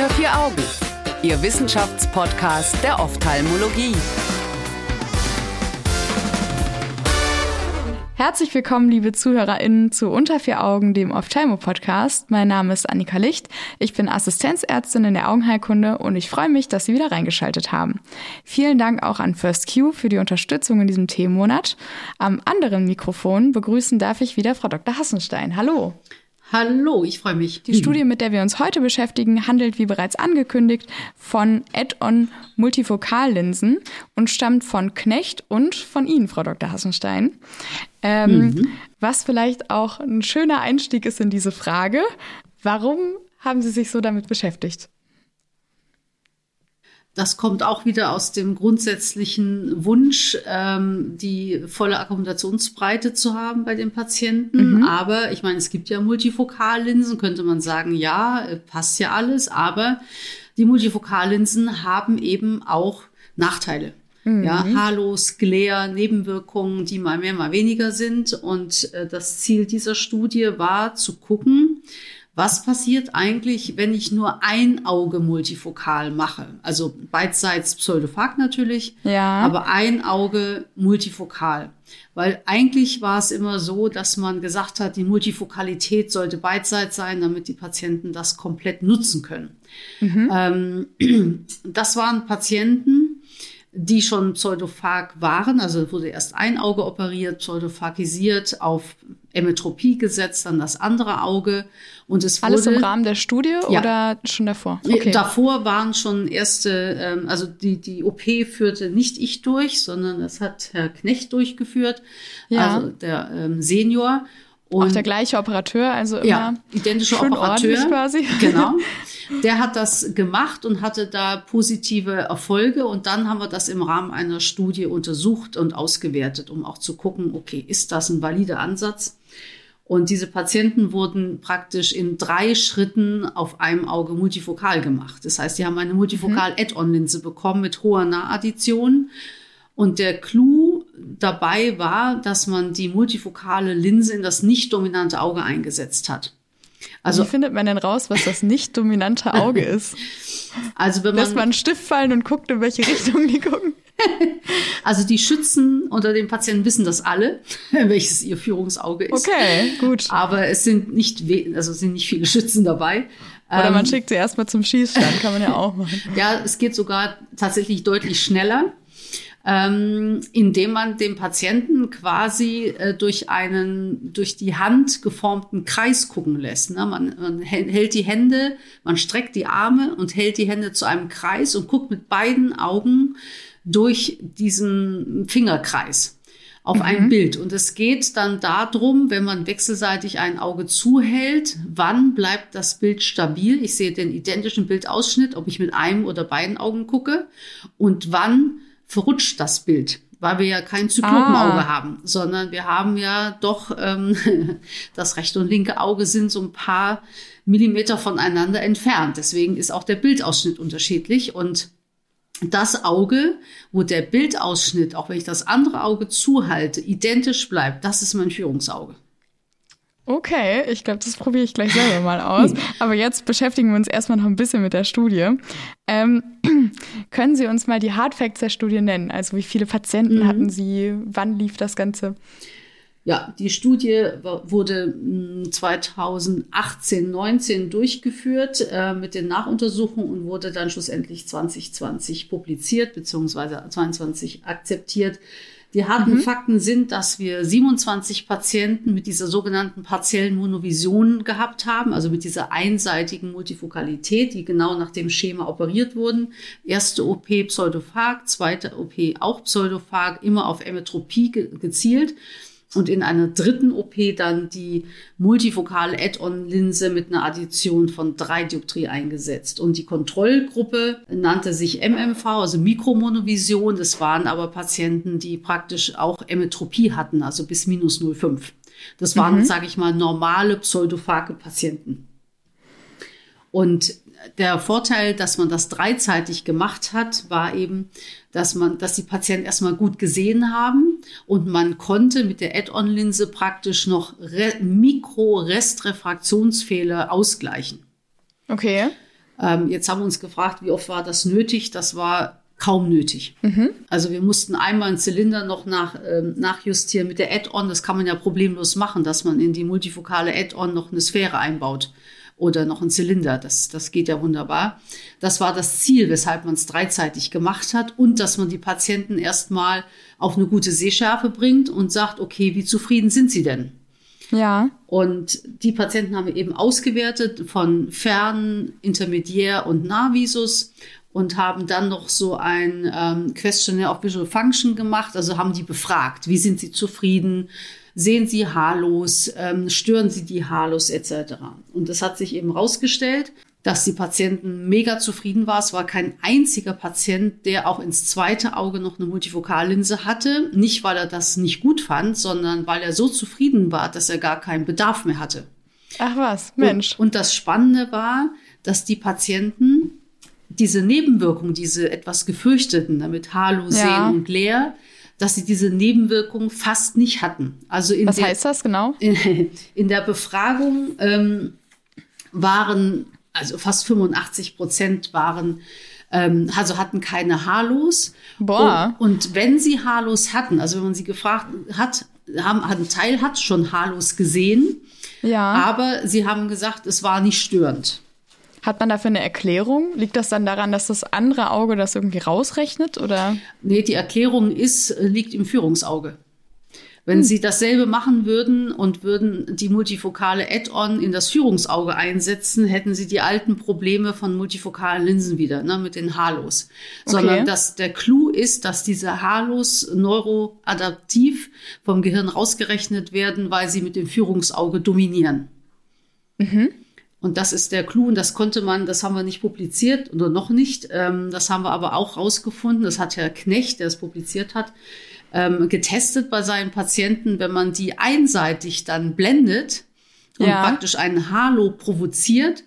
Unter vier Augen, Ihr Wissenschaftspodcast der Ophthalmologie. Herzlich willkommen, liebe ZuhörerInnen, zu Unter vier Augen, dem Ophthalmo-Podcast. Mein Name ist Annika Licht. Ich bin Assistenzärztin in der Augenheilkunde und ich freue mich, dass Sie wieder reingeschaltet haben. Vielen Dank auch an First Q für die Unterstützung in diesem Themenmonat. Am anderen Mikrofon begrüßen darf ich wieder Frau Dr. Hassenstein. Hallo. Hallo, ich freue mich. Die Studie, mit der wir uns heute beschäftigen, handelt, wie bereits angekündigt, von Add-on Multifokallinsen und stammt von Knecht und von Ihnen, Frau Dr. Hassenstein. Ähm, mhm. Was vielleicht auch ein schöner Einstieg ist in diese Frage. Warum haben Sie sich so damit beschäftigt? Das kommt auch wieder aus dem grundsätzlichen Wunsch, ähm, die volle Akkommodationsbreite zu haben bei den Patienten. Mhm. Aber ich meine, es gibt ja Multifokallinsen, könnte man sagen, ja, äh, passt ja alles. Aber die Multifokallinsen haben eben auch Nachteile. Mhm. Ja, Halos, Glare, Nebenwirkungen, die mal mehr, mal weniger sind. Und äh, das Ziel dieser Studie war zu gucken, was passiert eigentlich, wenn ich nur ein Auge multifokal mache? Also beidseits Pseudophag natürlich, ja. aber ein Auge multifokal. Weil eigentlich war es immer so, dass man gesagt hat, die Multifokalität sollte beidseits sein, damit die Patienten das komplett nutzen können. Mhm. Ähm, das waren Patienten, die schon pseudophag waren. Also wurde erst ein Auge operiert, pseudophagisiert, auf Emetropie gesetzt, dann das andere Auge. Und es Alles wurde, im Rahmen der Studie ja, oder schon davor? Okay. Davor waren schon erste, ähm, also die, die OP führte nicht ich durch, sondern das hat Herr Knecht durchgeführt, ja. also der ähm, Senior. Und auch der gleiche Operateur, also immer ja, identischer Operateur quasi. Genau. Der hat das gemacht und hatte da positive Erfolge und dann haben wir das im Rahmen einer Studie untersucht und ausgewertet, um auch zu gucken, okay, ist das ein valider Ansatz? Und diese Patienten wurden praktisch in drei Schritten auf einem Auge multifokal gemacht. Das heißt, die haben eine multifokal-Add-on-Linse bekommen mit hoher Nahaddition. Und der Clou dabei war, dass man die multifokale Linse in das nicht dominante Auge eingesetzt hat. Also, Wie findet man denn raus, was das nicht dominante Auge ist? Also wenn man lässt man einen Stift fallen und guckt, in welche Richtung die gucken. Also die Schützen unter den Patienten wissen das alle, welches ihr Führungsauge ist. Okay, gut. Aber es sind nicht, also sind nicht viele Schützen dabei. Oder man ähm, schickt sie erstmal zum Schießstand, kann man ja auch machen. ja, es geht sogar tatsächlich deutlich schneller ähm, indem man dem Patienten quasi äh, durch einen durch die Hand geformten Kreis gucken lässt. Ne? Man, man hält die Hände, man streckt die Arme und hält die Hände zu einem Kreis und guckt mit beiden Augen durch diesen Fingerkreis auf mhm. ein Bild. Und es geht dann darum, wenn man wechselseitig ein Auge zuhält, wann bleibt das Bild stabil? Ich sehe den identischen Bildausschnitt, ob ich mit einem oder beiden Augen gucke und wann verrutscht das Bild, weil wir ja kein Zyklopenauge ah. haben, sondern wir haben ja doch ähm, das rechte und linke Auge sind so ein paar Millimeter voneinander entfernt. Deswegen ist auch der Bildausschnitt unterschiedlich und das Auge, wo der Bildausschnitt, auch wenn ich das andere Auge zuhalte, identisch bleibt, das ist mein Führungsauge. Okay, ich glaube, das probiere ich gleich selber mal aus. Aber jetzt beschäftigen wir uns erstmal noch ein bisschen mit der Studie. Ähm, können Sie uns mal die Hard Facts der Studie nennen? Also wie viele Patienten mhm. hatten Sie? Wann lief das Ganze? Ja, die Studie wurde 2018, hm, 19 durchgeführt äh, mit den Nachuntersuchungen und wurde dann schlussendlich 2020 publiziert bzw. 22 akzeptiert. Die harten mhm. Fakten sind, dass wir 27 Patienten mit dieser sogenannten partiellen Monovision gehabt haben, also mit dieser einseitigen Multifokalität, die genau nach dem Schema operiert wurden. Erste OP Pseudophag, zweite OP auch Pseudophag, immer auf Emetropie ge gezielt und in einer dritten OP dann die multifokale Add-on-Linse mit einer Addition von drei Dioptrie eingesetzt. Und die Kontrollgruppe nannte sich MMV, also Mikromonovision. Das waren aber Patienten, die praktisch auch Emetropie hatten, also bis minus 0,5. Das waren, mhm. sage ich mal, normale pseudophage Patienten. Und der Vorteil, dass man das dreizeitig gemacht hat, war eben, dass man, dass die Patienten erstmal gut gesehen haben und man konnte mit der Add-on-Linse praktisch noch Re Mikro-Restrefraktionsfehler ausgleichen. Okay. Ähm, jetzt haben wir uns gefragt, wie oft war das nötig? Das war kaum nötig. Mhm. Also wir mussten einmal einen Zylinder noch nach, ähm, nachjustieren mit der Add-on. Das kann man ja problemlos machen, dass man in die multifokale Add-on noch eine Sphäre einbaut oder noch einen Zylinder. Das, das geht ja wunderbar. Das war das Ziel, weshalb man es dreizeitig gemacht hat und dass man die Patienten erstmal auf eine gute Sehschärfe bringt und sagt, okay, wie zufrieden sind sie denn? Ja. Und die Patienten haben wir eben ausgewertet von Fern, Intermediär und Nahvisus und haben dann noch so ein ähm, Questionnaire of Visual Function gemacht. Also haben die befragt, wie sind sie zufrieden, sehen sie haarlos, ähm, stören sie die haarlos etc. Und das hat sich eben rausgestellt, dass die Patienten mega zufrieden waren. Es war kein einziger Patient, der auch ins zweite Auge noch eine Multifokallinse hatte. Nicht, weil er das nicht gut fand, sondern weil er so zufrieden war, dass er gar keinen Bedarf mehr hatte. Ach was, Mensch. Und, und das Spannende war, dass die Patienten diese Nebenwirkungen, diese etwas gefürchteten, damit haarlos ja. sehen und leer, dass sie diese Nebenwirkungen fast nicht hatten. Also in Was der, heißt das genau? In, in der Befragung ähm, waren, also fast 85 Prozent waren, ähm, also hatten keine Haarlos. Boah. Und, und wenn sie Haarlos hatten, also wenn man sie gefragt hat, haben, ein Teil hat schon Haarlos gesehen. Ja. Aber sie haben gesagt, es war nicht störend. Hat man dafür eine Erklärung? Liegt das dann daran, dass das andere Auge das irgendwie rausrechnet oder? Nee, die Erklärung ist, liegt im Führungsauge. Wenn hm. Sie dasselbe machen würden und würden die multifokale Add-on in das Führungsauge einsetzen, hätten Sie die alten Probleme von multifokalen Linsen wieder, ne, mit den Halos. Okay. Sondern dass der Clou ist, dass diese Halos neuroadaptiv vom Gehirn rausgerechnet werden, weil sie mit dem Führungsauge dominieren. Mhm. Und das ist der Clou und das konnte man, das haben wir nicht publiziert oder noch nicht. Ähm, das haben wir aber auch rausgefunden. Das hat Herr Knecht, der es publiziert hat, ähm, getestet bei seinen Patienten, wenn man die einseitig dann blendet und ja. praktisch einen Halo provoziert.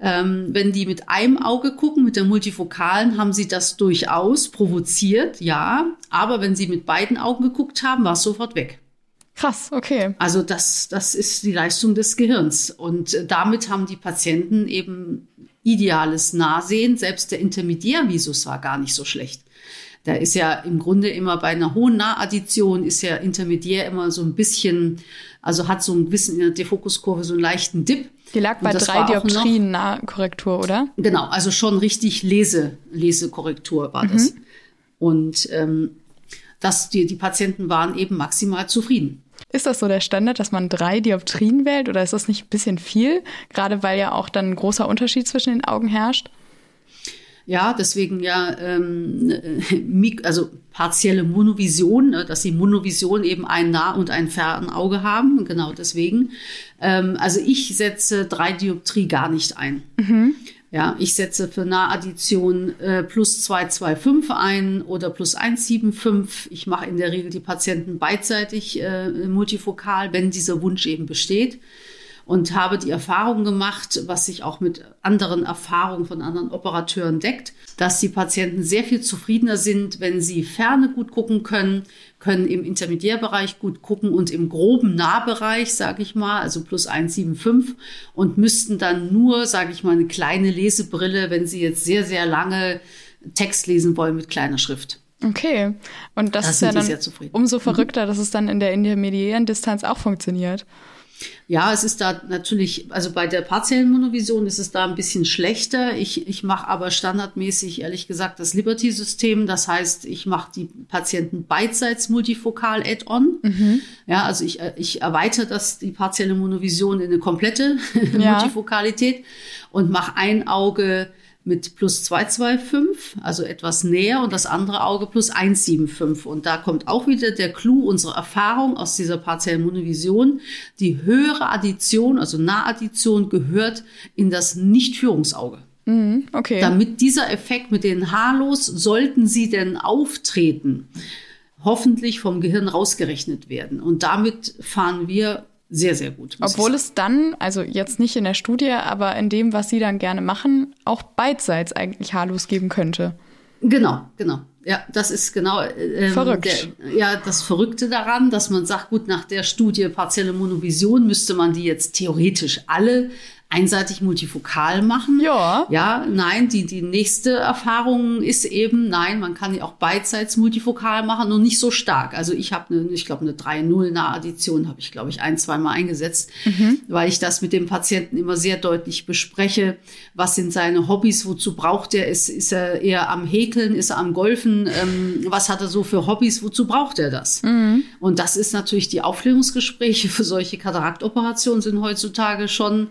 Ähm, wenn die mit einem Auge gucken, mit der multifokalen, haben sie das durchaus provoziert, ja. Aber wenn sie mit beiden Augen geguckt haben, war es sofort weg. Krass, okay. Also das, das ist die Leistung des Gehirns. Und äh, damit haben die Patienten eben ideales Nahsehen. Selbst der Intermediärvisus war gar nicht so schlecht. Da ist ja im Grunde immer bei einer hohen Nahaddition ist ja Intermediär immer so ein bisschen, also hat so ein bisschen in der Defokuskurve so einen leichten Dip. Die lag bei drei Dioptrien Nahkorrektur, oder? Genau, also schon richtig Lese, Lesekorrektur war mhm. das. Und ähm, dass die, die Patienten waren eben maximal zufrieden. Ist das so der Standard, dass man drei Dioptrien wählt oder ist das nicht ein bisschen viel? Gerade weil ja auch dann ein großer Unterschied zwischen den Augen herrscht? Ja, deswegen ja, ähm, also partielle Monovision, ne, dass sie Monovision eben ein Nah- und ein Fernauge haben, genau deswegen. Ähm, also ich setze drei Dioptrie gar nicht ein. Mhm. Ja, ich setze für Nahaddition äh, plus 225 ein oder plus 175. Ich mache in der Regel die Patienten beidseitig äh, multifokal, wenn dieser Wunsch eben besteht und habe die Erfahrung gemacht, was sich auch mit anderen Erfahrungen von anderen Operateuren deckt, dass die Patienten sehr viel zufriedener sind, wenn sie ferne gut gucken können, können im Intermediärbereich gut gucken und im groben Nahbereich, sage ich mal, also plus 1,75 und müssten dann nur, sage ich mal, eine kleine Lesebrille, wenn sie jetzt sehr, sehr lange Text lesen wollen mit kleiner Schrift. Okay, und das, das ist ja dann umso mhm. verrückter, dass es dann in der intermediären Distanz auch funktioniert. Ja, es ist da natürlich, also bei der partiellen Monovision ist es da ein bisschen schlechter. Ich, ich mache aber standardmäßig, ehrlich gesagt, das Liberty-System. Das heißt, ich mache die Patienten beidseits multifokal add-on. Mhm. Ja, also ich, ich erweitere das, die partielle Monovision in eine komplette ja. Multifokalität und mache ein Auge mit plus 225, also etwas näher und das andere Auge plus 175. Und da kommt auch wieder der Clou unserer Erfahrung aus dieser partiellen Monovision. Die höhere Addition, also Nahaddition, gehört in das Nicht-Führungsauge. Mhm, okay. Damit dieser Effekt mit den Halos, sollten sie denn auftreten, hoffentlich vom Gehirn rausgerechnet werden. Und damit fahren wir sehr, sehr gut. Obwohl es dann, also jetzt nicht in der Studie, aber in dem, was Sie dann gerne machen, auch beidseits eigentlich Haarlos geben könnte. Genau, genau. Ja, das ist genau ähm, Verrückt. Der, ja das Verrückte daran, dass man sagt, gut, nach der Studie partielle Monovision müsste man die jetzt theoretisch alle einseitig multifokal machen. Ja. Ja, nein, die, die nächste Erfahrung ist eben, nein, man kann die auch beidseits multifokal machen und nicht so stark. Also ich habe eine, ich glaube, eine 3-0 nahe Addition habe ich, glaube ich, ein, zweimal eingesetzt, mhm. weil ich das mit dem Patienten immer sehr deutlich bespreche. Was sind seine Hobbys? Wozu braucht er es? Ist er eher am Häkeln? Ist er am Golfen? Ähm, was hat er so für Hobbys? Wozu braucht er das? Mhm. Und das ist natürlich die Aufklärungsgespräche für solche Kataraktoperationen sind heutzutage schon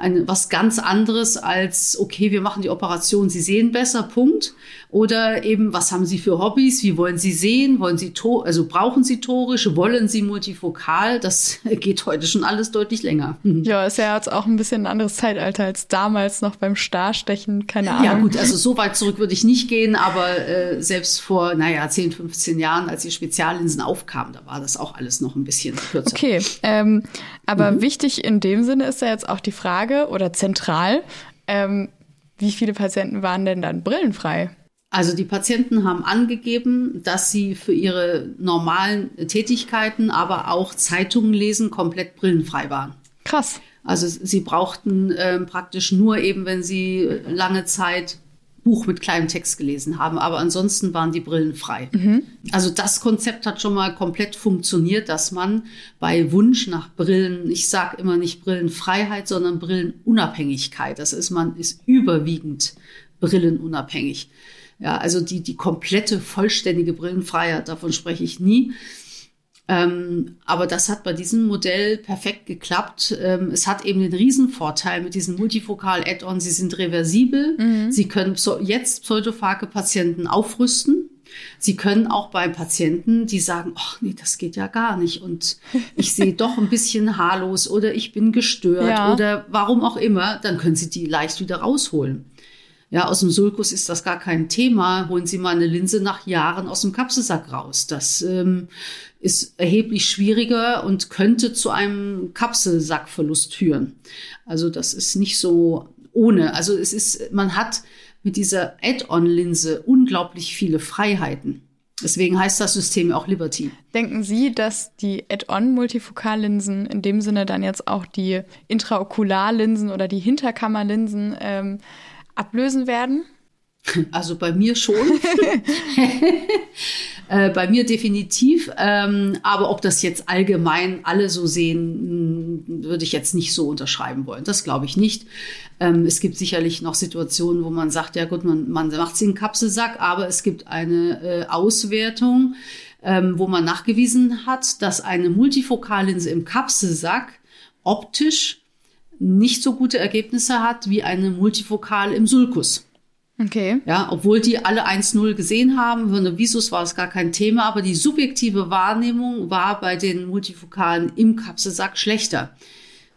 ein, was ganz anderes als, okay, wir machen die Operation, Sie sehen besser, Punkt. Oder eben, was haben Sie für Hobbys? Wie wollen Sie sehen? Wollen Sie, to also brauchen Sie torisch? Wollen Sie multifokal? Das geht heute schon alles deutlich länger. Ja, ist ja jetzt auch ein bisschen ein anderes Zeitalter als damals noch beim Starstechen, keine Ahnung. Ja gut, also so weit zurück würde ich nicht gehen, aber äh, selbst vor, naja, 10, 15 Jahren, als die Speziallinsen aufkamen, da war das auch alles noch ein bisschen kürzer. Okay, ähm, aber mhm. wichtig in dem Sinne ist ja jetzt auch die Frage oder zentral, ähm, wie viele Patienten waren denn dann brillenfrei? Also die Patienten haben angegeben, dass sie für ihre normalen Tätigkeiten, aber auch Zeitungen lesen, komplett brillenfrei waren. Krass. Also sie brauchten äh, praktisch nur eben, wenn sie lange Zeit Buch mit kleinem Text gelesen haben, aber ansonsten waren die Brillen frei. Mhm. Also das Konzept hat schon mal komplett funktioniert, dass man bei Wunsch nach Brillen, ich sage immer nicht Brillenfreiheit, sondern Brillenunabhängigkeit, das ist man ist überwiegend brillenunabhängig. Ja, also die die komplette vollständige Brillenfreiheit, davon spreche ich nie. Ähm, aber das hat bei diesem Modell perfekt geklappt. Ähm, es hat eben den Riesenvorteil mit diesen Multifokal-Add-on. Sie sind reversibel. Mhm. Sie können jetzt pseudophage Patienten aufrüsten. Sie können auch bei Patienten, die sagen, ach nee, das geht ja gar nicht und ich sehe doch ein bisschen haarlos oder ich bin gestört ja. oder warum auch immer, dann können Sie die leicht wieder rausholen. Ja, aus dem Sulkus ist das gar kein Thema. Holen Sie mal eine Linse nach Jahren aus dem Kapselsack raus. Das ähm, ist erheblich schwieriger und könnte zu einem Kapselsackverlust führen. Also das ist nicht so ohne. Also es ist, man hat mit dieser Add-on-Linse unglaublich viele Freiheiten. Deswegen heißt das System auch Liberty. Denken Sie, dass die Add-on-Multifokallinsen in dem Sinne dann jetzt auch die Intraokularlinsen oder die Hinterkammerlinsen ähm, ablösen werden? Also bei mir schon. äh, bei mir definitiv. Ähm, aber ob das jetzt allgemein alle so sehen, hm, würde ich jetzt nicht so unterschreiben wollen. Das glaube ich nicht. Ähm, es gibt sicherlich noch Situationen, wo man sagt, ja gut, man, man macht sie in Kapselsack, aber es gibt eine äh, Auswertung, ähm, wo man nachgewiesen hat, dass eine Multifokallinse im Kapselsack optisch nicht so gute Ergebnisse hat wie eine Multifokal im Sulkus. Okay. Ja, obwohl die alle 1-0 gesehen haben, für eine Visus war es gar kein Thema, aber die subjektive Wahrnehmung war bei den Multifokalen im Kapselsack schlechter.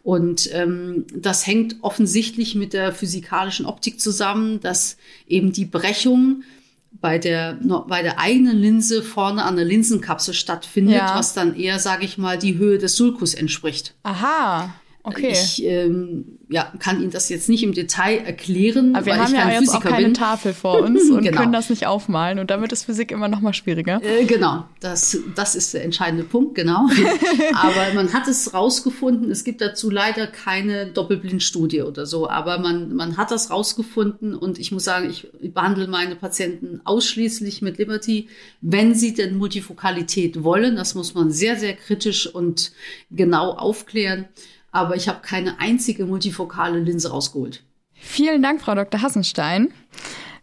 Und ähm, das hängt offensichtlich mit der physikalischen Optik zusammen, dass eben die Brechung bei der, bei der eigenen Linse vorne an der Linsenkapsel stattfindet, ja. was dann eher, sage ich mal, die Höhe des Sulkus entspricht. Aha. Okay. Ich ähm, ja, kann Ihnen das jetzt nicht im Detail erklären. Aber wir haben ja jetzt Physiker auch keine bin. Tafel vor uns und genau. können das nicht aufmalen. Und damit ist Physik immer noch mal schwieriger. Äh, genau, das, das ist der entscheidende Punkt, genau. aber man hat es rausgefunden. Es gibt dazu leider keine Doppelblindstudie oder so. Aber man, man hat das rausgefunden. Und ich muss sagen, ich behandle meine Patienten ausschließlich mit Liberty, wenn sie denn Multifokalität wollen. Das muss man sehr, sehr kritisch und genau aufklären aber ich habe keine einzige multifokale Linse rausgeholt. Vielen Dank, Frau Dr. Hassenstein.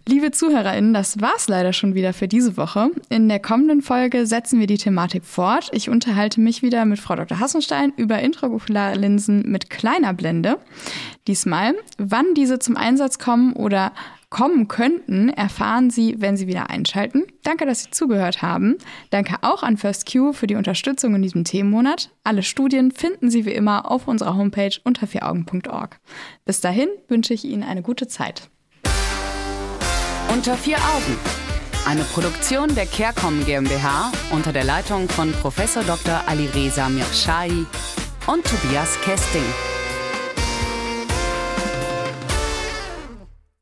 Liebe ZuhörerInnen, das war's leider schon wieder für diese Woche. In der kommenden Folge setzen wir die Thematik fort. Ich unterhalte mich wieder mit Frau Dr. Hassenstein über Intraokularlinsen mit kleiner Blende. Diesmal, wann diese zum Einsatz kommen oder kommen könnten, erfahren Sie, wenn Sie wieder einschalten. Danke, dass Sie zugehört haben. Danke auch an First Q für die Unterstützung in diesem Themenmonat. Alle Studien finden Sie wie immer auf unserer Homepage unter vieraugen.org. Bis dahin wünsche ich Ihnen eine gute Zeit. Unter vier Augen. Eine Produktion der CareCom GmbH unter der Leitung von Prof. Dr. Alireza Mirshahi und Tobias Kesting.